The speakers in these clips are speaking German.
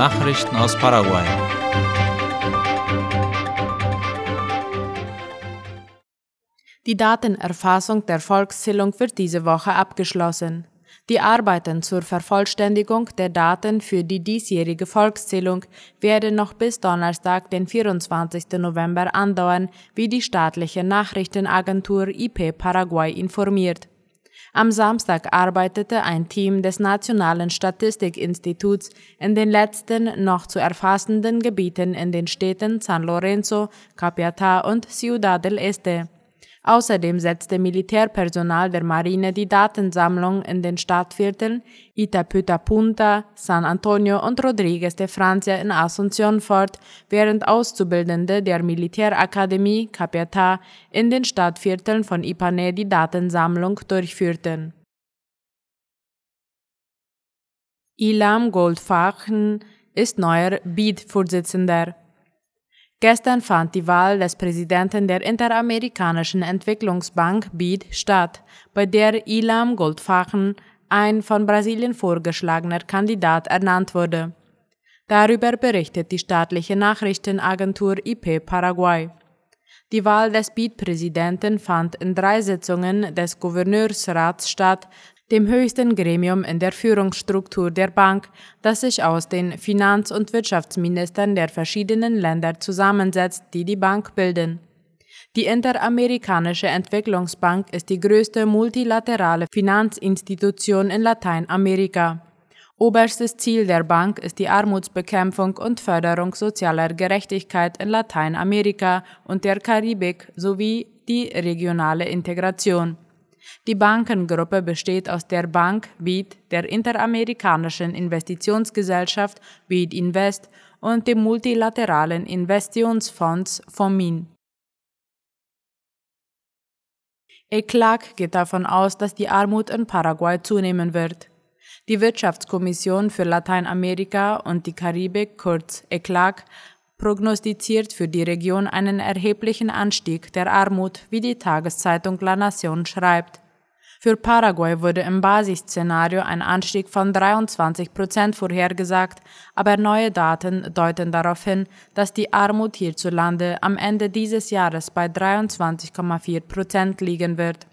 Nachrichten aus Paraguay. Die Datenerfassung der Volkszählung wird diese Woche abgeschlossen. Die Arbeiten zur Vervollständigung der Daten für die diesjährige Volkszählung werden noch bis Donnerstag, den 24. November andauern, wie die staatliche Nachrichtenagentur IP Paraguay informiert. Am Samstag arbeitete ein Team des Nationalen Statistikinstituts in den letzten noch zu erfassenden Gebieten in den Städten San Lorenzo, Capiatá und Ciudad del Este. Außerdem setzte Militärpersonal der Marine die Datensammlung in den Stadtvierteln Itapüta-Punta, San Antonio und Rodriguez de Francia in Asunción fort, während Auszubildende der Militärakademie Capiatá in den Stadtvierteln von Ipané die Datensammlung durchführten. Ilam Goldfachen ist neuer BID-Vorsitzender. Gestern fand die Wahl des Präsidenten der Interamerikanischen Entwicklungsbank BID statt, bei der Ilam Goldfachen, ein von Brasilien vorgeschlagener Kandidat, ernannt wurde. Darüber berichtet die staatliche Nachrichtenagentur IP Paraguay. Die Wahl des BID-Präsidenten fand in drei Sitzungen des Gouverneursrats statt, dem höchsten Gremium in der Führungsstruktur der Bank, das sich aus den Finanz- und Wirtschaftsministern der verschiedenen Länder zusammensetzt, die die Bank bilden. Die Interamerikanische Entwicklungsbank ist die größte multilaterale Finanzinstitution in Lateinamerika. Oberstes Ziel der Bank ist die Armutsbekämpfung und Förderung sozialer Gerechtigkeit in Lateinamerika und der Karibik sowie die regionale Integration. Die Bankengruppe besteht aus der Bank BID, der Interamerikanischen Investitionsgesellschaft BID Invest und dem multilateralen Investitionsfonds FOMIN. ECLAC geht davon aus, dass die Armut in Paraguay zunehmen wird. Die Wirtschaftskommission für Lateinamerika und die Karibik, kurz ECLAC, prognostiziert für die Region einen erheblichen Anstieg der Armut, wie die Tageszeitung La Nación schreibt. Für Paraguay wurde im Basisszenario ein Anstieg von 23 Prozent vorhergesagt, aber neue Daten deuten darauf hin, dass die Armut hierzulande am Ende dieses Jahres bei 23,4 Prozent liegen wird.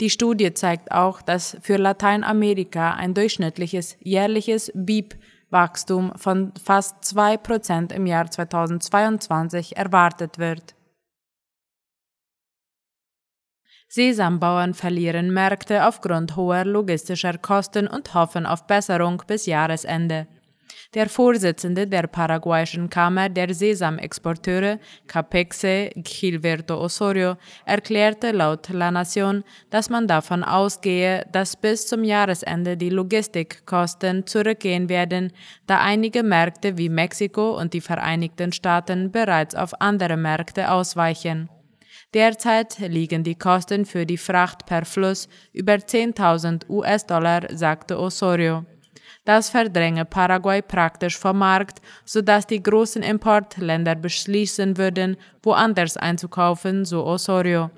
Die Studie zeigt auch, dass für Lateinamerika ein durchschnittliches jährliches BIP Wachstum von fast 2 Prozent im Jahr 2022 erwartet wird. Sesambauern verlieren Märkte aufgrund hoher logistischer Kosten und hoffen auf Besserung bis Jahresende. Der Vorsitzende der paraguayischen Kammer der Sesamexporteure, Capexe Gilberto Osorio, erklärte laut La Nación, dass man davon ausgehe, dass bis zum Jahresende die Logistikkosten zurückgehen werden, da einige Märkte wie Mexiko und die Vereinigten Staaten bereits auf andere Märkte ausweichen. Derzeit liegen die Kosten für die Fracht per Fluss über 10.000 US-Dollar, sagte Osorio. Das verdränge Paraguay praktisch vom Markt, sodass die großen Importländer beschließen würden, woanders einzukaufen, so Osorio.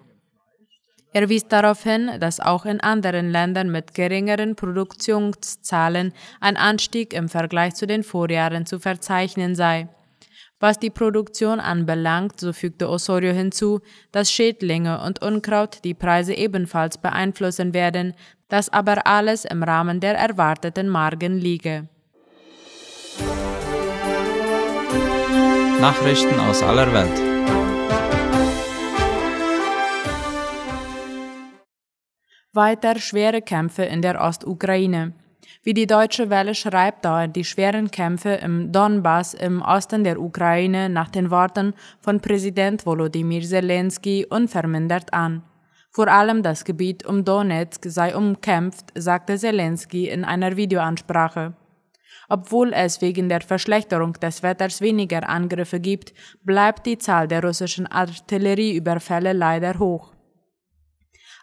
Er wies darauf hin, dass auch in anderen Ländern mit geringeren Produktionszahlen ein Anstieg im Vergleich zu den Vorjahren zu verzeichnen sei. Was die Produktion anbelangt, so fügte Osorio hinzu, dass Schädlinge und Unkraut die Preise ebenfalls beeinflussen werden, dass aber alles im Rahmen der erwarteten Margen liege. Nachrichten aus aller Welt. Weiter schwere Kämpfe in der Ostukraine. Wie die Deutsche Welle schreibt, dauern die schweren Kämpfe im Donbass im Osten der Ukraine nach den Worten von Präsident Volodymyr Zelensky unvermindert an. Vor allem das Gebiet um Donetsk sei umkämpft, sagte Zelensky in einer Videoansprache. Obwohl es wegen der Verschlechterung des Wetters weniger Angriffe gibt, bleibt die Zahl der russischen Artillerieüberfälle leider hoch.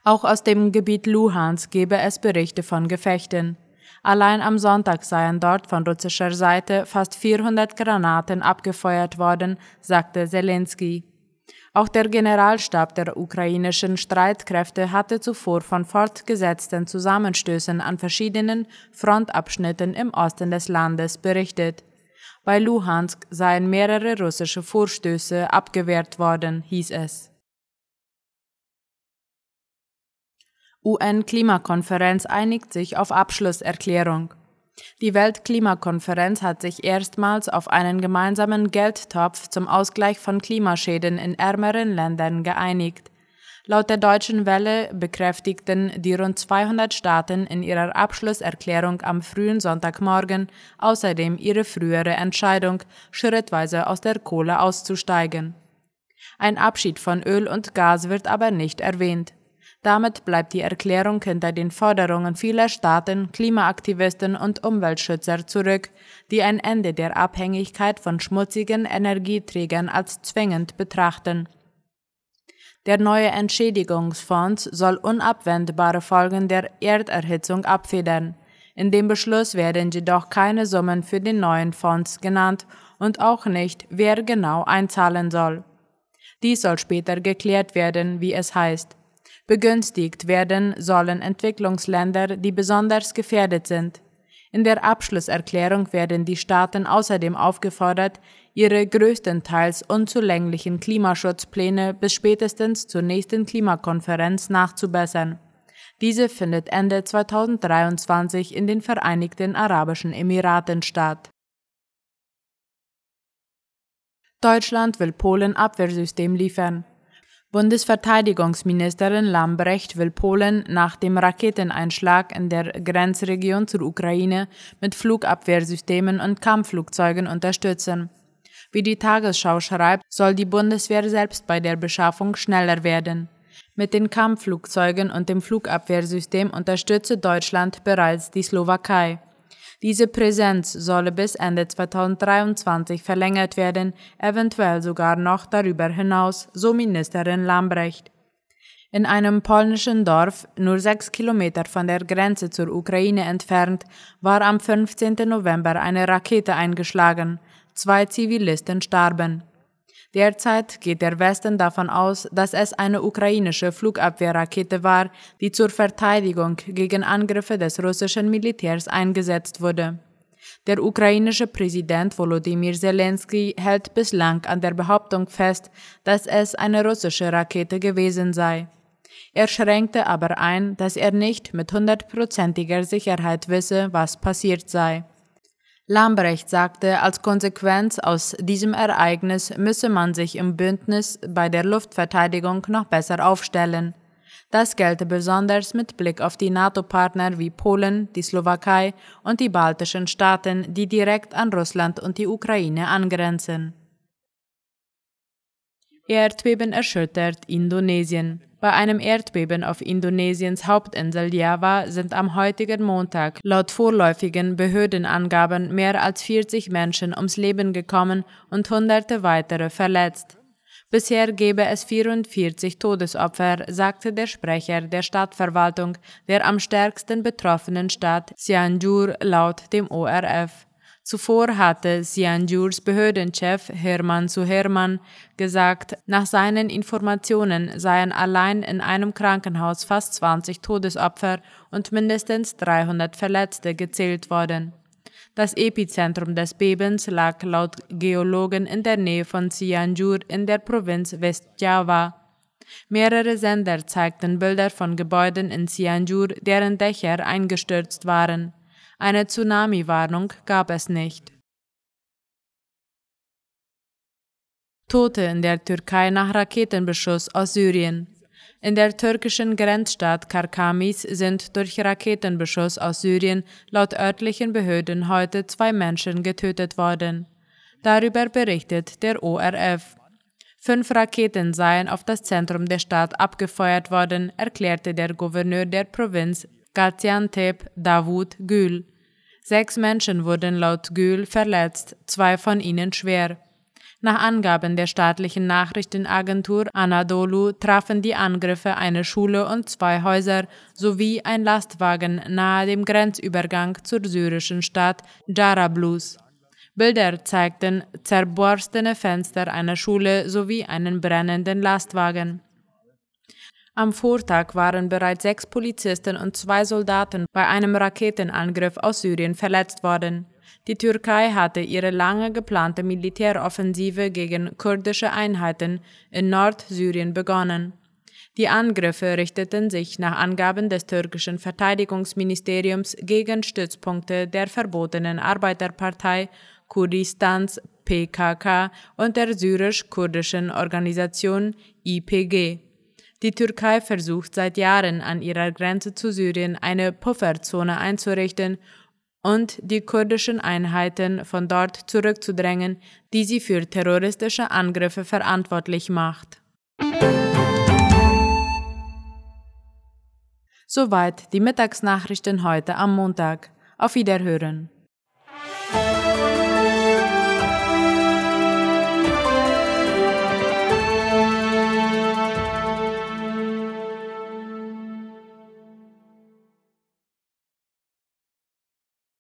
Auch aus dem Gebiet Luhansk gebe es Berichte von Gefechten. Allein am Sonntag seien dort von russischer Seite fast 400 Granaten abgefeuert worden, sagte Zelensky. Auch der Generalstab der ukrainischen Streitkräfte hatte zuvor von fortgesetzten Zusammenstößen an verschiedenen Frontabschnitten im Osten des Landes berichtet. Bei Luhansk seien mehrere russische Vorstöße abgewehrt worden, hieß es. UN-Klimakonferenz einigt sich auf Abschlusserklärung. Die Weltklimakonferenz hat sich erstmals auf einen gemeinsamen Geldtopf zum Ausgleich von Klimaschäden in ärmeren Ländern geeinigt. Laut der Deutschen Welle bekräftigten die rund 200 Staaten in ihrer Abschlusserklärung am frühen Sonntagmorgen außerdem ihre frühere Entscheidung, schrittweise aus der Kohle auszusteigen. Ein Abschied von Öl und Gas wird aber nicht erwähnt. Damit bleibt die Erklärung hinter den Forderungen vieler Staaten, Klimaaktivisten und Umweltschützer zurück, die ein Ende der Abhängigkeit von schmutzigen Energieträgern als zwingend betrachten. Der neue Entschädigungsfonds soll unabwendbare Folgen der Erderhitzung abfedern. In dem Beschluss werden jedoch keine Summen für den neuen Fonds genannt und auch nicht, wer genau einzahlen soll. Dies soll später geklärt werden, wie es heißt. Begünstigt werden sollen Entwicklungsländer, die besonders gefährdet sind. In der Abschlusserklärung werden die Staaten außerdem aufgefordert, ihre größtenteils unzulänglichen Klimaschutzpläne bis spätestens zur nächsten Klimakonferenz nachzubessern. Diese findet Ende 2023 in den Vereinigten Arabischen Emiraten statt. Deutschland will Polen Abwehrsystem liefern. Bundesverteidigungsministerin Lambrecht will Polen nach dem Raketeneinschlag in der Grenzregion zur Ukraine mit Flugabwehrsystemen und Kampfflugzeugen unterstützen. Wie die Tagesschau schreibt, soll die Bundeswehr selbst bei der Beschaffung schneller werden. Mit den Kampfflugzeugen und dem Flugabwehrsystem unterstütze Deutschland bereits die Slowakei. Diese Präsenz solle bis Ende 2023 verlängert werden, eventuell sogar noch darüber hinaus, so Ministerin Lambrecht. In einem polnischen Dorf, nur sechs Kilometer von der Grenze zur Ukraine entfernt, war am 15. November eine Rakete eingeschlagen. Zwei Zivilisten starben. Derzeit geht der Westen davon aus, dass es eine ukrainische Flugabwehrrakete war, die zur Verteidigung gegen Angriffe des russischen Militärs eingesetzt wurde. Der ukrainische Präsident Volodymyr Zelensky hält bislang an der Behauptung fest, dass es eine russische Rakete gewesen sei. Er schränkte aber ein, dass er nicht mit hundertprozentiger Sicherheit wisse, was passiert sei. Lambrecht sagte, als Konsequenz aus diesem Ereignis müsse man sich im Bündnis bei der Luftverteidigung noch besser aufstellen. Das gelte besonders mit Blick auf die NATO-Partner wie Polen, die Slowakei und die baltischen Staaten, die direkt an Russland und die Ukraine angrenzen. Erdbeben erschüttert Indonesien. Bei einem Erdbeben auf Indonesiens Hauptinsel Java sind am heutigen Montag laut vorläufigen Behördenangaben mehr als 40 Menschen ums Leben gekommen und hunderte weitere verletzt. Bisher gebe es 44 Todesopfer, sagte der Sprecher der Stadtverwaltung der am stärksten betroffenen Stadt Cianjur laut dem ORF. Zuvor hatte Sianjurs Behördenchef Hermann zu Hermann gesagt, nach seinen Informationen seien allein in einem Krankenhaus fast 20 Todesopfer und mindestens 300 Verletzte gezählt worden. Das Epizentrum des Bebens lag laut Geologen in der Nähe von Cianjur in der Provinz Westjava. Mehrere Sender zeigten Bilder von Gebäuden in Cianjur, deren Dächer eingestürzt waren. Eine Tsunami-Warnung gab es nicht. Tote in der Türkei nach Raketenbeschuss aus Syrien. In der türkischen Grenzstadt Karkamis sind durch Raketenbeschuss aus Syrien laut örtlichen Behörden heute zwei Menschen getötet worden. Darüber berichtet der ORF. Fünf Raketen seien auf das Zentrum der Stadt abgefeuert worden, erklärte der Gouverneur der Provinz Gaziantep Davut Gül. Sechs Menschen wurden laut Gül verletzt, zwei von ihnen schwer. Nach Angaben der staatlichen Nachrichtenagentur Anadolu trafen die Angriffe eine Schule und zwei Häuser sowie ein Lastwagen nahe dem Grenzübergang zur syrischen Stadt Jarablus. Bilder zeigten zerborstene Fenster einer Schule sowie einen brennenden Lastwagen. Am Vortag waren bereits sechs Polizisten und zwei Soldaten bei einem Raketenangriff aus Syrien verletzt worden. Die Türkei hatte ihre lange geplante Militäroffensive gegen kurdische Einheiten in Nordsyrien begonnen. Die Angriffe richteten sich nach Angaben des türkischen Verteidigungsministeriums gegen Stützpunkte der verbotenen Arbeiterpartei Kurdistans PKK und der syrisch-kurdischen Organisation IPG. Die Türkei versucht seit Jahren an ihrer Grenze zu Syrien eine Pufferzone einzurichten und die kurdischen Einheiten von dort zurückzudrängen, die sie für terroristische Angriffe verantwortlich macht. Soweit die Mittagsnachrichten heute am Montag. Auf Wiederhören.